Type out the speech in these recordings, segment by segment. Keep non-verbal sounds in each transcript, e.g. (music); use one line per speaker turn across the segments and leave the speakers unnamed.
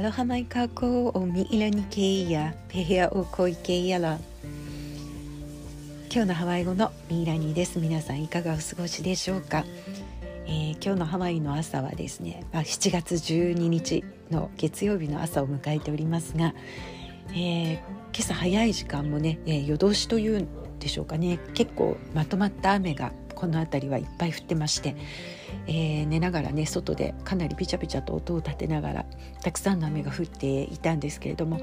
アロハマイカコおミイラニケイヤペヘアオコイケイヤラ今日のハワイ語のミイラニです。皆さんいかがお過ごしでしょうか、えー、今日のハワイの朝はですね、まあ、7月12日の月曜日の朝を迎えておりますが、えー、今朝早い時間もね、えー、夜通しというんでしょうかね。結構まとまった雨がこの辺りはいっぱい降ってまして、えー、寝ながらね外でかなりビチャビチャと音を立てながらたくさんの雨が降っていたんですけれども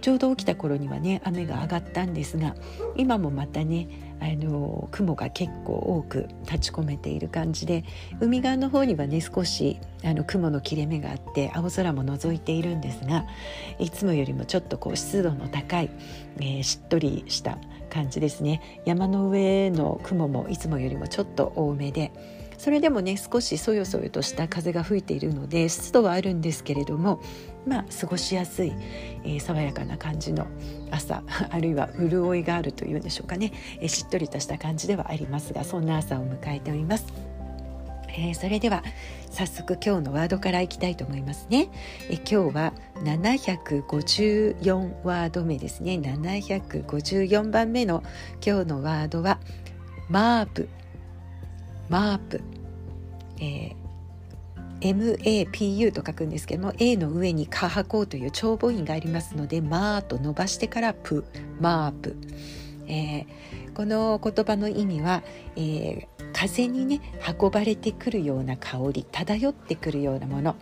ちょうど起きた頃にはね雨が上がったんですが今もまたねあの雲が結構多く立ち込めている感じで海側の方にはね少しあの雲の切れ目があって青空も覗いているんですがいつもよりもちょっとこう湿度の高い、えー、しっとりした感じですね山の上の雲もいつもよりもちょっと多めでそれでもね少しそよそよとした風が吹いているので湿度はあるんですけれどもまあ過ごしやすい、えー、爽やかな感じの朝 (laughs) あるいは潤いがあるというんでしょうかね、えー、しっとりとした感じではありますがそんな朝を迎えております。えー、それでは早速今日のワードからいきたいと思いますね。え今日は754ワード目ですね。754番目の今日のワードはマープマープ、えー、MAPU と書くんですけども A の上にカハコという長母音がありますのでマーと伸ばしてからプマープ、えー、この言葉の意味は、えー、風にね運ばれてくるような香り漂ってくるようなもの、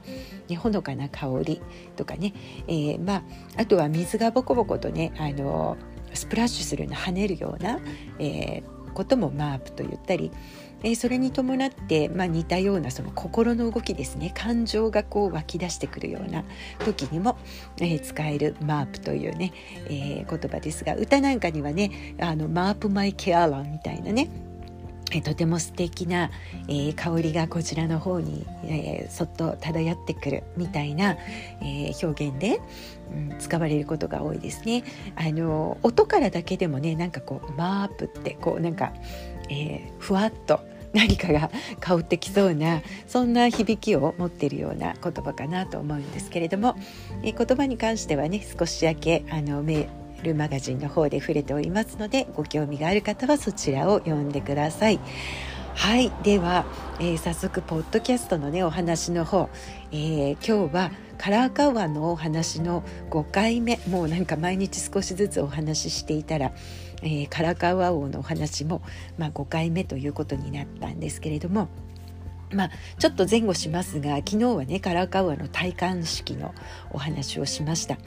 ね、ほのかな香りとかね、えー、まあ、あとは水がボコボコとねあのスプラッシュするような跳ねるような、えー、こともマープと言ったりえー、それに伴って、まあ、似たようなその心の動きですね感情がこう湧き出してくるような時にも、えー、使えるマープというね、えー、言葉ですが歌なんかにはね「あのマープマイケアラン」みたいなねとても素敵な、えー、香りがこちらの方に、えー、そっと漂ってくるみたいな、えー、表現で、うん、使われることが多いですね。あの音からだけでもねなんかこうマープってこうなんかえ、ふわっと何かが (laughs) 香ってきそうなそんな響きを持っているような言葉かなと思うんですけれども、え、言葉に関してはね少しだけあのメールマガジンの方で触れておりますのでご興味がある方はそちらを読んでください。はいでは、えー、早速ポッドキャストのねお話の方、えー、今日はカラーカワのお話の5回目もうなんか毎日少しずつお話ししていたらえー、カラカウア王のお話も、まあ、5回目ということになったんですけれども。まあ、ちょっと前後しますが昨日はねカラカウアの戴冠式のお話をしました。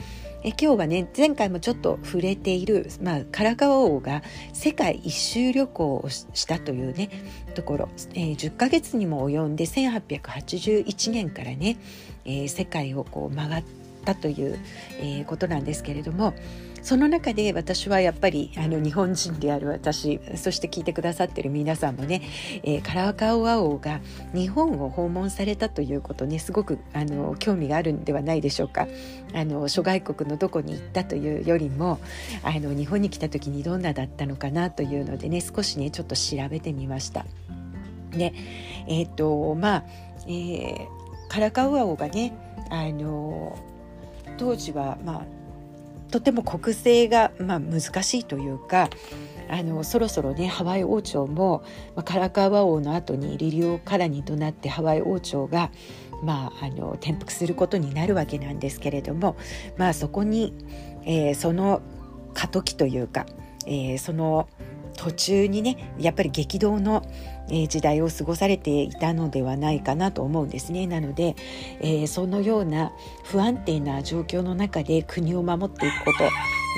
え今日はね前回もちょっと触れている、まあ、カラカウア王が世界一周旅行をしたというねところ、えー、10ヶ月にも及んで1881年からね、えー、世界をこう回ったという、えー、ことなんですけれどもその中で私はやっぱりあの日本人である私そして聞いてくださってる皆さんもね、えー、カラカオア王が日本を訪問されたということねすごくあの興味があるんではないでしょうかあの諸外国のどこに行ったというよりもあの日本に来た時にどんなだったのかなというのでね少しねちょっと調べてみました。でえっ、ー、とまあ、えー、カラカウア王がねあの当時はまあとても国政が、まあ、難しいというかあのそろそろねハワイ王朝も、まあ、カラカワ王の後にリリオ・カラニとなってハワイ王朝が、まあ、あの転覆することになるわけなんですけれども、まあ、そこに、えー、その過渡期というか、えー、その途中にねやっぱり激動の時代を過ごされていたのではないかなと思うんですねなので、えー、そのような不安定な状況の中で国を守っていくこと、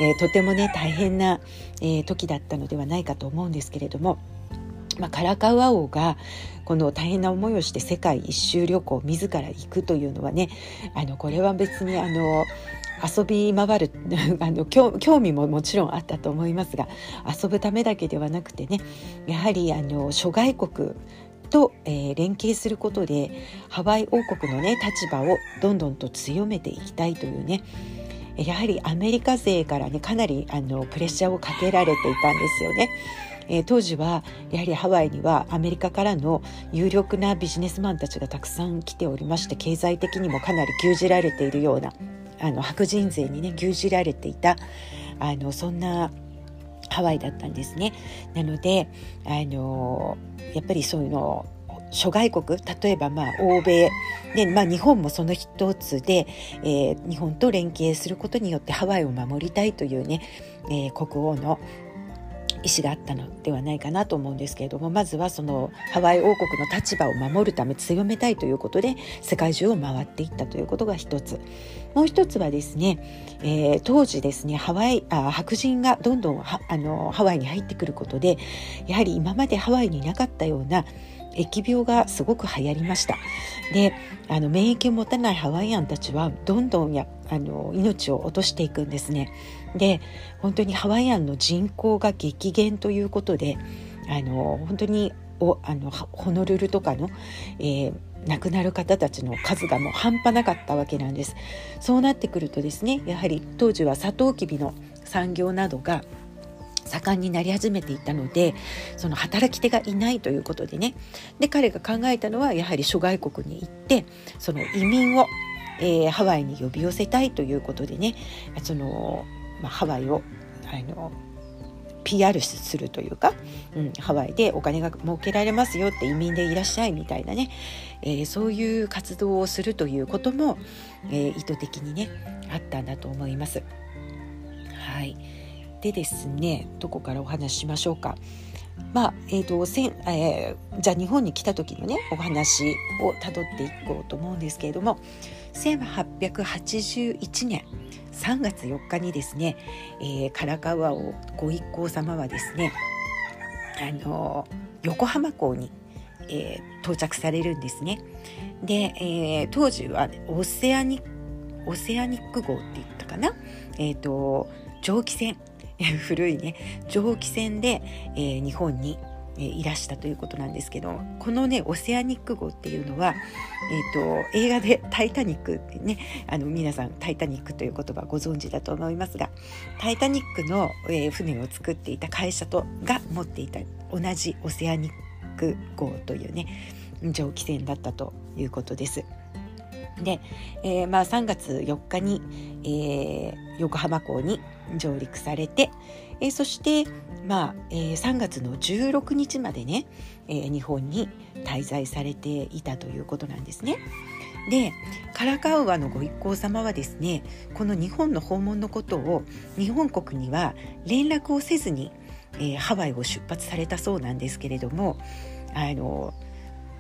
えー、とてもね大変な、え、時だったのではないかと思うんですけれども。まあ、カラカウア王がこの大変な思いをして世界一周旅行自ら行くというのはねあのこれは別にあの遊び回る (laughs) あの興味ももちろんあったと思いますが遊ぶためだけではなくてねやはりあの諸外国と、えー、連携することでハワイ王国のね立場をどんどんと強めていきたいというねやはりアメリカ勢からねかなりあのプレッシャーをかけられていたんですよね。えー、当時はやはりハワイにはアメリカからの有力なビジネスマンたちがたくさん来ておりまして経済的にもかなり牛耳られているようなあの白人税にね牛耳られていたあのそんなハワイだったんですね。なのであのやっぱりそういうの諸外国例えばまあ欧米で、まあ、日本もその一つで、えー、日本と連携することによってハワイを守りたいというね、えー、国王の意思があったのではないかなと思うんですけれどもまずはそのハワイ王国の立場を守るため強めたいということで世界中を回っていったということが一つ。もう一つはですね、えー、当時ですねハワイあ白人がどんどんあのハワイに入ってくることでやはり今までハワイにいなかったような疫病がすごく流行りました。であの免疫を持たないハワイアンたちはどんどんやあの命を落としていくんですね。で本当にハワイアンの人口が激減ということであの本当におあのホノルルとかの、えー、亡くなる方たちの数がもう半端なかったわけなんです。そうなってくるとですねやはり当時はサトウキビの産業などが盛んになり始めていたのでその働き手がいないということでね。で彼が考えたのはやはり諸外国に行ってその移民を、えー、ハワイに呼び寄せたいということでね。その、まあ、ハワイをあの PR するというか、うん、ハワイでお金が儲けられますよって移民でいらっしゃいみたいなね、えー、そういう活動をするということも、えー、意図的にねあったんだと思います。はい。でですねどこからお話ししましょうか。まあえーとせんえー、じゃあ日本に来た時のねお話をたどっていこうと思うんですけれども1881年3月4日にですね、えー、唐川王ご一行様はですねあの横浜港に、えー、到着されるんですね。で、えー、当時はオセアニオセアニック号って言ったかな、えーと蒸気船 (laughs) 古いね蒸気船で、えー、日本に、えー、いらしたということなんですけどこのねオセアニック号っていうのは、えーと、映画で「タイタニック」ってねあの皆さん「タイタニック」という言葉ご存知だと思いますが「タイタニックの」えー、船を作っていた会社とが持っていた同じオセアニック号というね蒸気船だったということです。で、えー、まあ、3月4日に、えー、横浜港に上陸されて、えー、そして、まあえー、3月の16日までね、えー、日本に滞在されていたということなんですね。でカラカウアのご一行様はですねこの日本の訪問のことを日本国には連絡をせずに、えー、ハワイを出発されたそうなんですけれどもあの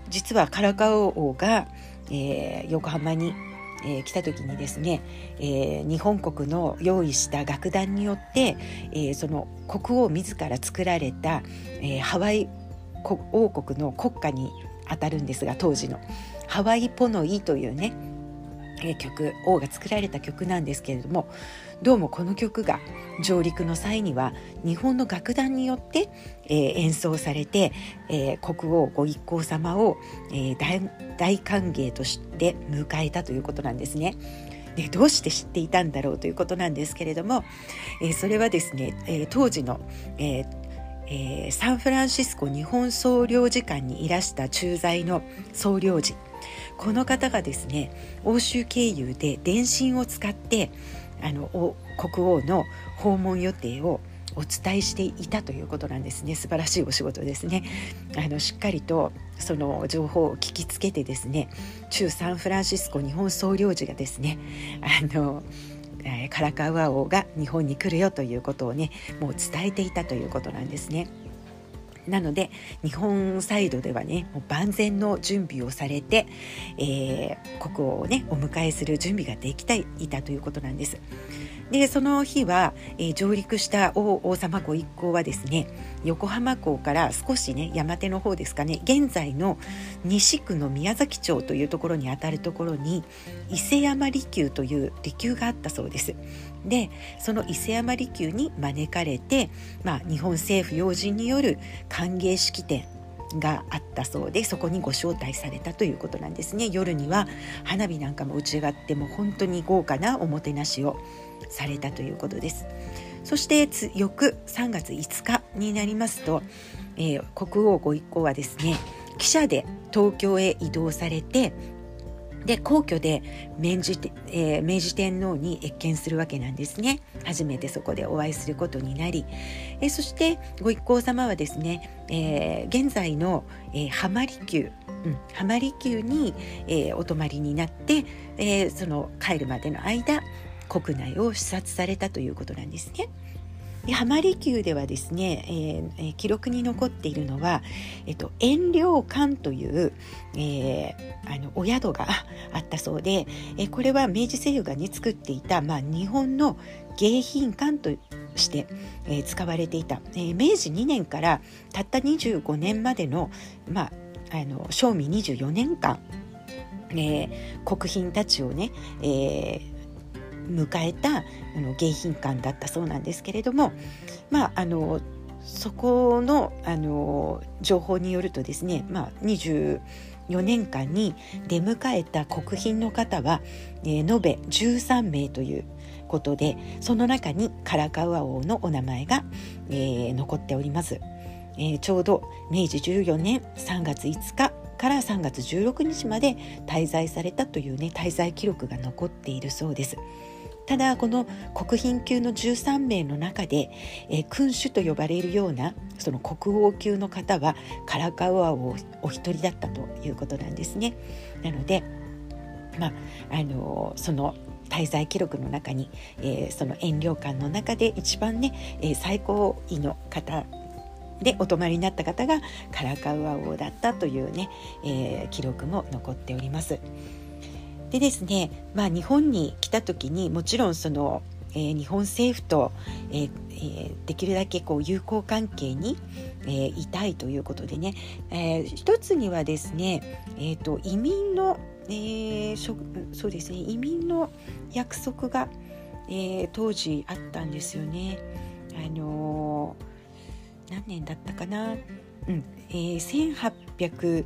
実はカラカウ王が、えー、横浜にえー、来た時にですね、えー、日本国の用意した楽団によって、えー、その国王自ら作られた、えハワイ王国の国歌にあたるんですが当時の「ハワイポノイ」というね曲王が作られた曲なんですけれどもどうもこの曲が上陸の際には日本の楽団によって、えー、演奏されて、えー、国王ご一行様を、えー、大歓迎として迎えたということなんですね。でどうして知っていたんだろうということなんですけれども、えー、それはですね、えー、当時の、えーえー、サンフランシスコ日本総領事館にいらした駐在の総領事この方がですね欧州経由で電信を使ってあの国王の訪問予定をお伝えしていたということなんですね素晴らしいお仕事ですねあのしっかりとその情報を聞きつけてですね中サンフランシスコ日本総領事がですねあのカラカウア王が日本に来るよということをねもう伝えていたということなんですね。なので日本サイドではねもう万全の準備をされて、えー、国王をねお迎えする準備ができていたということなんです。でその日は、えー、上陸した王王様ご一行はですね横浜港から少しね山手の方ですかね現在の西区の宮崎町というところにあたるところに伊勢山離宮という離宮があったそうです。でその伊勢山離宮に招かれて、まあ、日本政府要人による歓迎式典があったそうでそこにご招待されたということなんですね。夜には花火なんかも打ち上がっても本当に豪華なおもてなしをされたということです。そして翌3月5日になりますと、えー、国王ご一行はですね汽車で東京へ移動されてで皇居で明治,、えー、明治天皇に謁見するわけなんですね初めてそこでお会いすることになり、えー、そしてご一行様はですね、えー、現在の、えー、浜離宮うん、浜離宮に、えー、お泊まりになって、えー、その帰るまでの間国内を視察されたということなんですね。で浜離宮ではですね、えー、記録に残っているのは、遠慮館という、えー、あのお宿が (laughs) あったそうで、えー、これは明治政府がね作っていた、まあ、日本の迎賓館として、えー、使われていた、えー、明治2年からたった25年までの,、まあ、あの正味24年間、えー、国賓たちをね、えー、迎えたあの迎賓館だったそうなんですけれどもまああのそこのあの情報によるとですね、まあ、24年間に出迎えた国賓の方は、えー、延べ13名ということでその中にカラカウア王のお名前が、えー、残っております、えー、ちょうど明治14年3月5日から3月16日まで滞在されたというね滞在記録が残っているそうです。ただこの国賓級の13名の中で、えー、君主と呼ばれるようなその国王級の方はカラカウア王お一人だったということなんですね。なので、まあ、あのその滞在記録の中に、えー、その遠慮館の中で一番ね、えー、最高位の方でお泊まりになった方がカラカウア王だったというね、えー、記録も残っております。でですね、まあ、日本に来た時にもちろんその、えー、日本政府と、えーえー、できるだけこう友好関係に、えー、いたいということでね、えー、一つにはですね、えーと、移民の、えー、しょそうですね移民の約束が、えー、当時あったんですよね。あのー、何年だったかな、うんえー、1800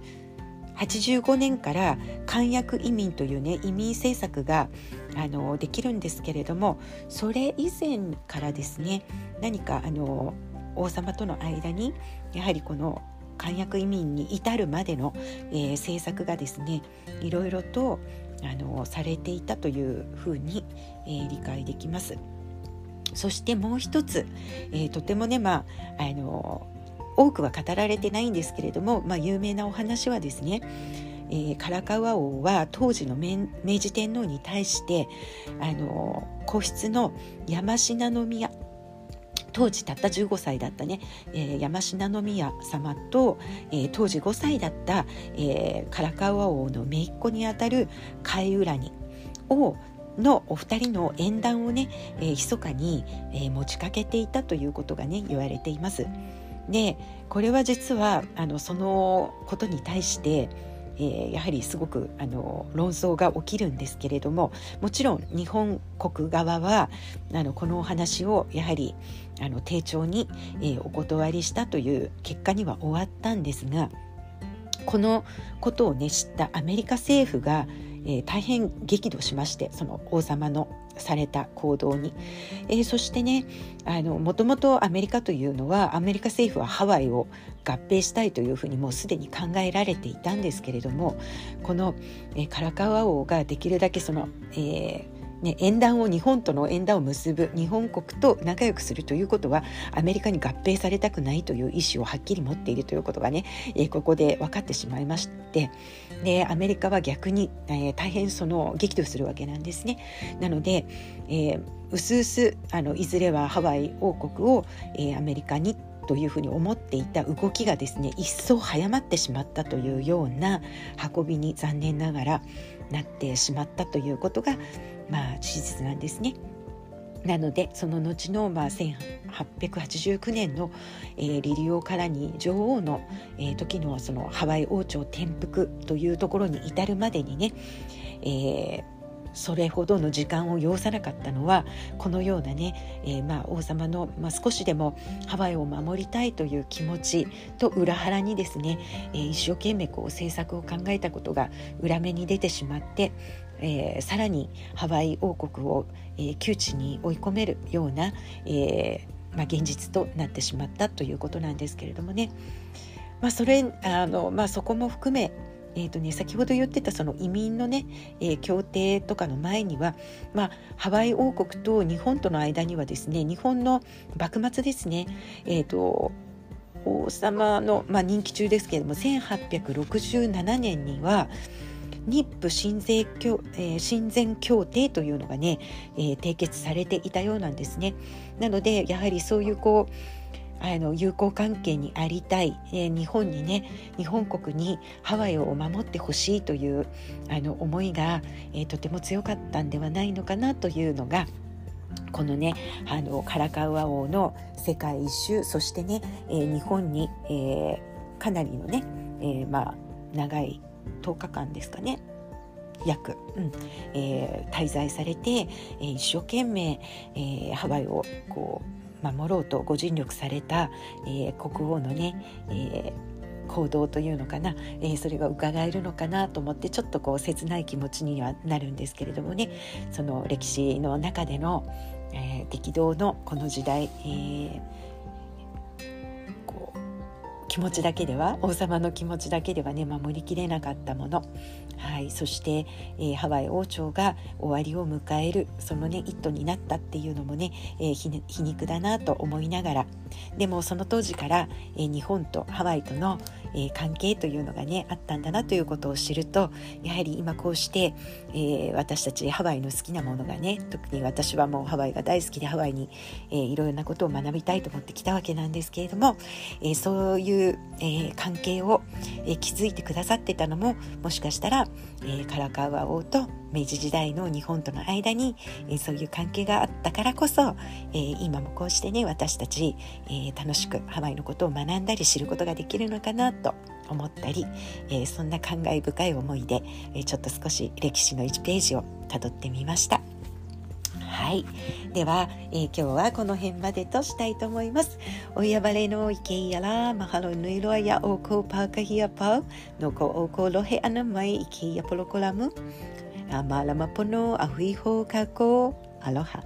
85年から簡約移民というね移民政策があのできるんですけれどもそれ以前からですね何かあの王様との間にやはりこの簡約移民に至るまでの、えー、政策がですねいろいろとあのされていたというふうに、えー、理解できます。そしてもう一つ、えー、とてもね、まあ、あの多くは語られてないんですけれども、まあ、有名なお話はですねえー、唐川王は当時の明治天皇に対してあの皇室の山科宮当時たった15歳だったね、えー、山科宮様と、えー、当時5歳だった、えー、唐川王の姪っ子にあたる貝浦にをのお二人の縁談をね、えー、密かに、えー、持ちかけていたということがね言われています。でこれは実はあのそのことに対して、えー、やはりすごくあの論争が起きるんですけれどももちろん日本国側はあのこのお話をやはりあの丁重に、えー、お断りしたという結果には終わったんですがこのことをね知ったアメリカ政府が、えー、大変激怒しましてその王様のされた行動に、えー、そしてねもともとアメリカというのはアメリカ政府はハワイを合併したいというふうにもうすでに考えられていたんですけれどもこの、えー、カラカワ王ができるだけその、えーね、縁談を日本との縁談を結ぶ日本国と仲良くするということはアメリカに合併されたくないという意思をはっきり持っているということがね、えー、ここで分かってしまいましてでアメリカは逆に、えー、大変その激怒するわけなんですね。なので、えー、うすうすあのいずれはハワイ王国を、えー、アメリカにというふうに思っていた動きがですね一層早まってしまったというような運びに残念ながらなってしまったということがまあ事実なんですね。なのでその後の、まあ、1889年の、えー、リリオ・からに女王の、えー、時のそのハワイ王朝転覆というところに至るまでにね、えー、それほどの時間を要さなかったのはこのようなね、えー、まあ王様の、まあ、少しでもハワイを守りたいという気持ちと裏腹にですね、えー、一生懸命こう政策を考えたことが裏目に出てしまってえー、さらにハワイ王国を、えー、窮地に追い込めるような、えーまあ、現実となってしまったということなんですけれどもね、まあ、それあの、まあ、そこも含めえーとね、先ほど言ってたその移民のね、えー、協定とかの前には、まあ、ハワイ王国と日本との間にはですね日本の幕末ですね、えーと、王様の、まあ、任期中ですけれども1867年には日布親善協,、えー、親善協定というのがね、えー、締結されていたようなんですね。なのでやはりそういうこうあの友好関係にありたい、えー、日本にね日本国にハワイを守ってほしいというあの思いが、えー、とても強かったんではないのかなというのがこのねあのカラカウア王の世界一周そしてね、えー、日本に、えー、かなりのね、えー、まあ長い10日間ですかね約、うんえー、滞在されて、えー、一生懸命、えー、ハワイをこう守ろうとご尽力された、えー、国王のね、えー行動というのかな、えー、それが伺えるのかなと思ってちょっとこう切ない気持ちにはなるんですけれどもねその歴史の中での、えー、激動のこの時代、えー、気持ちだけでは王様の気持ちだけではね守りきれなかったもの。はい、そして、えー、ハワイ王朝が終わりを迎えるそのね一途になったっていうのもね、えー、皮肉だなと思いながら。でもその当時から、えー、日本とハワイとの、え関係というのがねあったんだなということを知るとやはり今こうして、え私たちハワイの好きなものがね特に私はもうハワイが大好きでハワイに、えいろいろなことを学びたいと思ってきたわけなんですけれども、えそういう、え関係を、え築いてくださってたのももしかしたらえー、カラカウア王と明治時代の日本との間に、え、そういう関係があったからこそ、え、今もこうしてね私たち、え楽しくハワイのことを学んだり知ることができるのかなと思ったり、えそんな感慨深い思いで、えちょっと少し歴史の1ページをたどってみました。はい。では、えー、今日はこの辺までとしたいと思います。おやばれの意見やらマハロヌイロアやおこパーカヒアパウのこおこロヘアナマイイケやポロコラム。アマラマポノアフイホーカコアロハ。